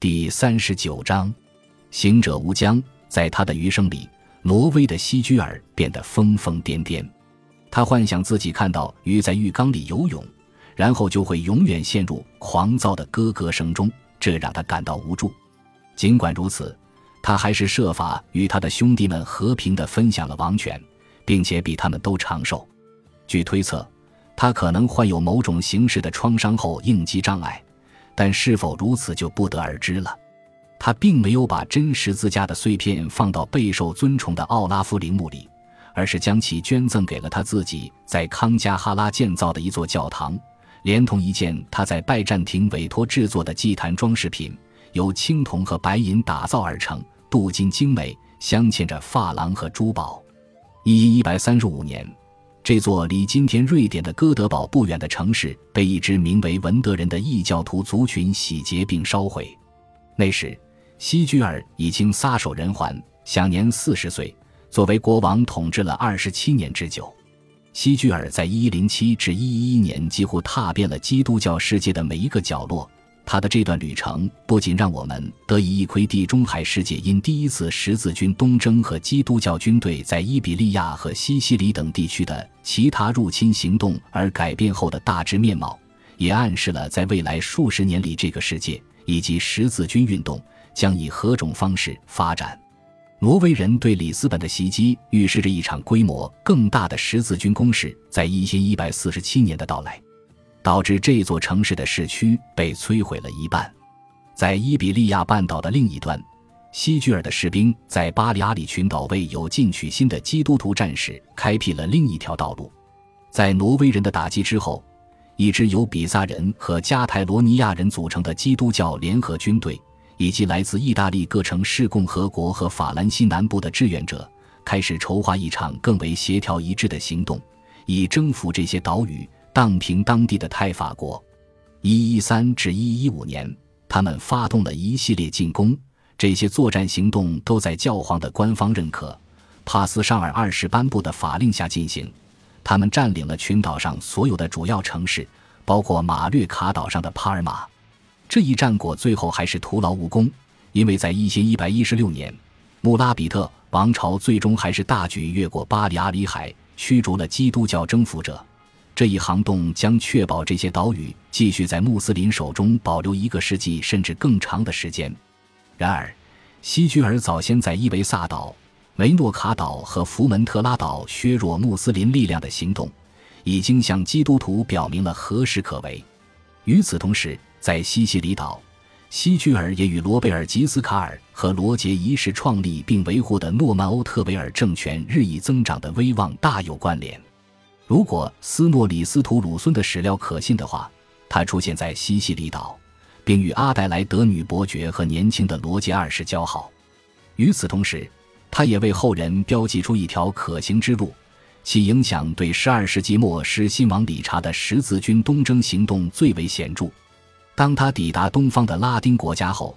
第三十九章，行者无疆。在他的余生里，挪威的西居尔变得疯疯癫癫。他幻想自己看到鱼在浴缸里游泳，然后就会永远陷入狂躁的咯咯声中，这让他感到无助。尽管如此，他还是设法与他的兄弟们和平地分享了王权，并且比他们都长寿。据推测，他可能患有某种形式的创伤后应激障碍，但是否如此就不得而知了。他并没有把真十字架的碎片放到备受尊崇的奥拉夫陵墓里，而是将其捐赠给了他自己在康加哈拉建造的一座教堂，连同一件他在拜占庭委托制作的祭坛装饰品，由青铜和白银打造而成，镀金精美，镶嵌着珐琅和珠宝。一一百三十五年，这座离今天瑞典的哥德堡不远的城市被一支名为文德人的异教徒族群洗劫并烧毁。那时。西居尔已经撒手人寰，享年四十岁。作为国王，统治了二十七年之久。西居尔在一一零七至一一一年几乎踏遍了基督教世界的每一个角落。他的这段旅程不仅让我们得以一窥地中海世界因第一次十字军东征和基督教军队在伊比利亚和西西里等地区的其他入侵行动而改变后的大致面貌，也暗示了在未来数十年里这个世界以及十字军运动。将以何种方式发展？挪威人对里斯本的袭击预示着一场规模更大的十字军攻势在一千一百四十七年的到来，导致这座城市的市区被摧毁了一半。在伊比利亚半岛的另一端，西居尔的士兵在巴里阿里群岛为有进取心的基督徒战士开辟了另一条道路。在挪威人的打击之后，一支由比萨人和加泰罗尼亚人组成的基督教联合军队。以及来自意大利各城市共和国和法兰西南部的志愿者，开始筹划一场更为协调一致的行动，以征服这些岛屿，荡平当地的泰法国。一一三至一一五年，他们发动了一系列进攻，这些作战行动都在教皇的官方认可、帕斯尚尔二世颁布的法令下进行。他们占领了群岛上所有的主要城市，包括马略卡岛上的帕尔马。这一战果最后还是徒劳无功，因为在一千一百一十六年，穆拉比特王朝最终还是大举越过巴里阿里海，驱逐了基督教征服者。这一行动将确保这些岛屿继续在穆斯林手中保留一个世纪甚至更长的时间。然而，西居尔早先在伊维萨岛、梅诺卡岛和福门特拉岛削弱穆斯林力量的行动，已经向基督徒表明了何时可为。与此同时，在西西里岛，西居尔也与罗贝尔吉斯卡尔和罗杰一世创立并维护的诺曼欧特维尔政权日益增长的威望大有关联。如果斯诺里斯图鲁孙的史料可信的话，他出现在西西里岛，并与阿黛莱德女伯爵和年轻的罗杰二世交好。与此同时，他也为后人标记出一条可行之路，其影响对十二世纪末失新王理查的十字军东征行动最为显著。当他抵达东方的拉丁国家后，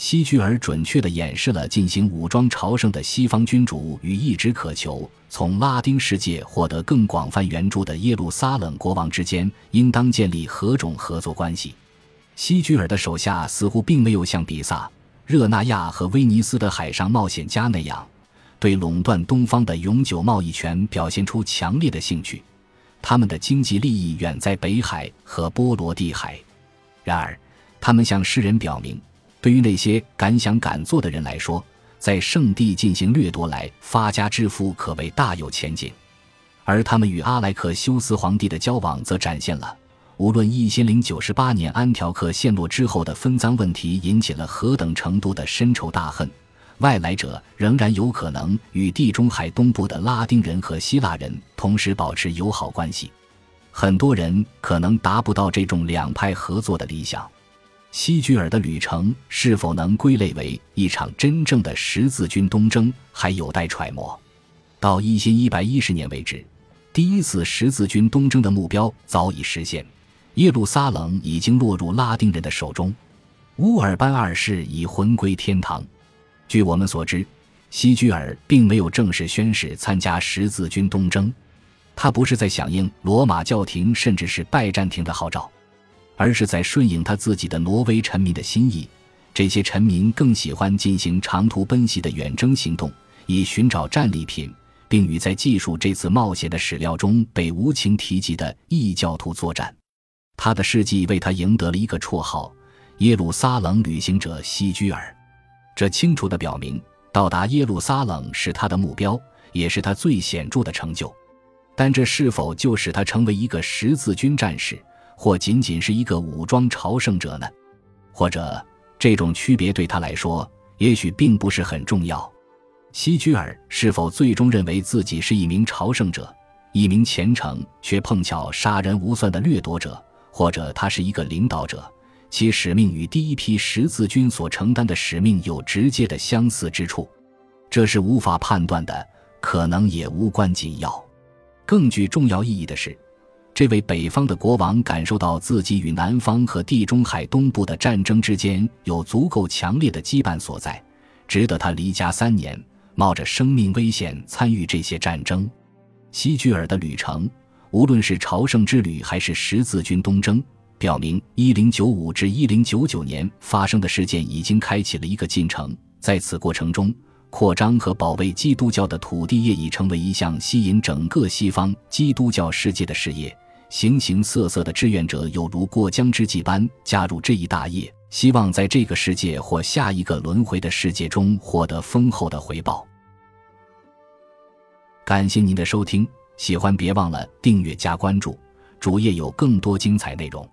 希居尔准确地演示了进行武装朝圣的西方君主与一直渴求从拉丁世界获得更广泛援助的耶路撒冷国王之间应当建立何种合作关系。希居尔的手下似乎并没有像比萨、热那亚和威尼斯的海上冒险家那样，对垄断东方的永久贸易权表现出强烈的兴趣。他们的经济利益远在北海和波罗的海。然而，他们向世人表明，对于那些敢想敢做的人来说，在圣地进行掠夺来发家致富可谓大有前景。而他们与阿莱克修斯皇帝的交往，则展现了无论一千零九十八年安条克陷落之后的分赃问题引起了何等程度的深仇大恨，外来者仍然有可能与地中海东部的拉丁人和希腊人同时保持友好关系。很多人可能达不到这种两派合作的理想。西居尔的旅程是否能归类为一场真正的十字军东征，还有待揣摩。到一千一百一十年为止，第一次十字军东征的目标早已实现，耶路撒冷已经落入拉丁人的手中，乌尔班二世已魂归天堂。据我们所知，西居尔并没有正式宣誓参加十字军东征。他不是在响应罗马教廷甚至是拜占庭的号召，而是在顺应他自己的挪威臣民的心意，这些臣民更喜欢进行长途奔袭的远征行动，以寻找战利品，并与在记述这次冒险的史料中被无情提及的异教徒作战。他的事迹为他赢得了一个绰号——耶路撒冷旅行者西居尔。这清楚地表明，到达耶路撒冷是他的目标，也是他最显著的成就。但这是否就使他成为一个十字军战士，或仅仅是一个武装朝圣者呢？或者，这种区别对他来说，也许并不是很重要。西居尔是否最终认为自己是一名朝圣者，一名虔诚却碰巧杀人无算的掠夺者？或者他是一个领导者，其使命与第一批十字军所承担的使命有直接的相似之处，这是无法判断的，可能也无关紧要。更具重要意义的是，这位北方的国王感受到自己与南方和地中海东部的战争之间有足够强烈的羁绊所在，值得他离家三年，冒着生命危险参与这些战争。西居尔的旅程。无论是朝圣之旅还是十字军东征，表明一零九五至一零九九年发生的事件已经开启了一个进程。在此过程中，扩张和保卫基督教的土地业已成为一项吸引整个西方基督教世界的事业。形形色色的志愿者有如过江之鲫般加入这一大业，希望在这个世界或下一个轮回的世界中获得丰厚的回报。感谢您的收听。喜欢别忘了订阅加关注，主页有更多精彩内容。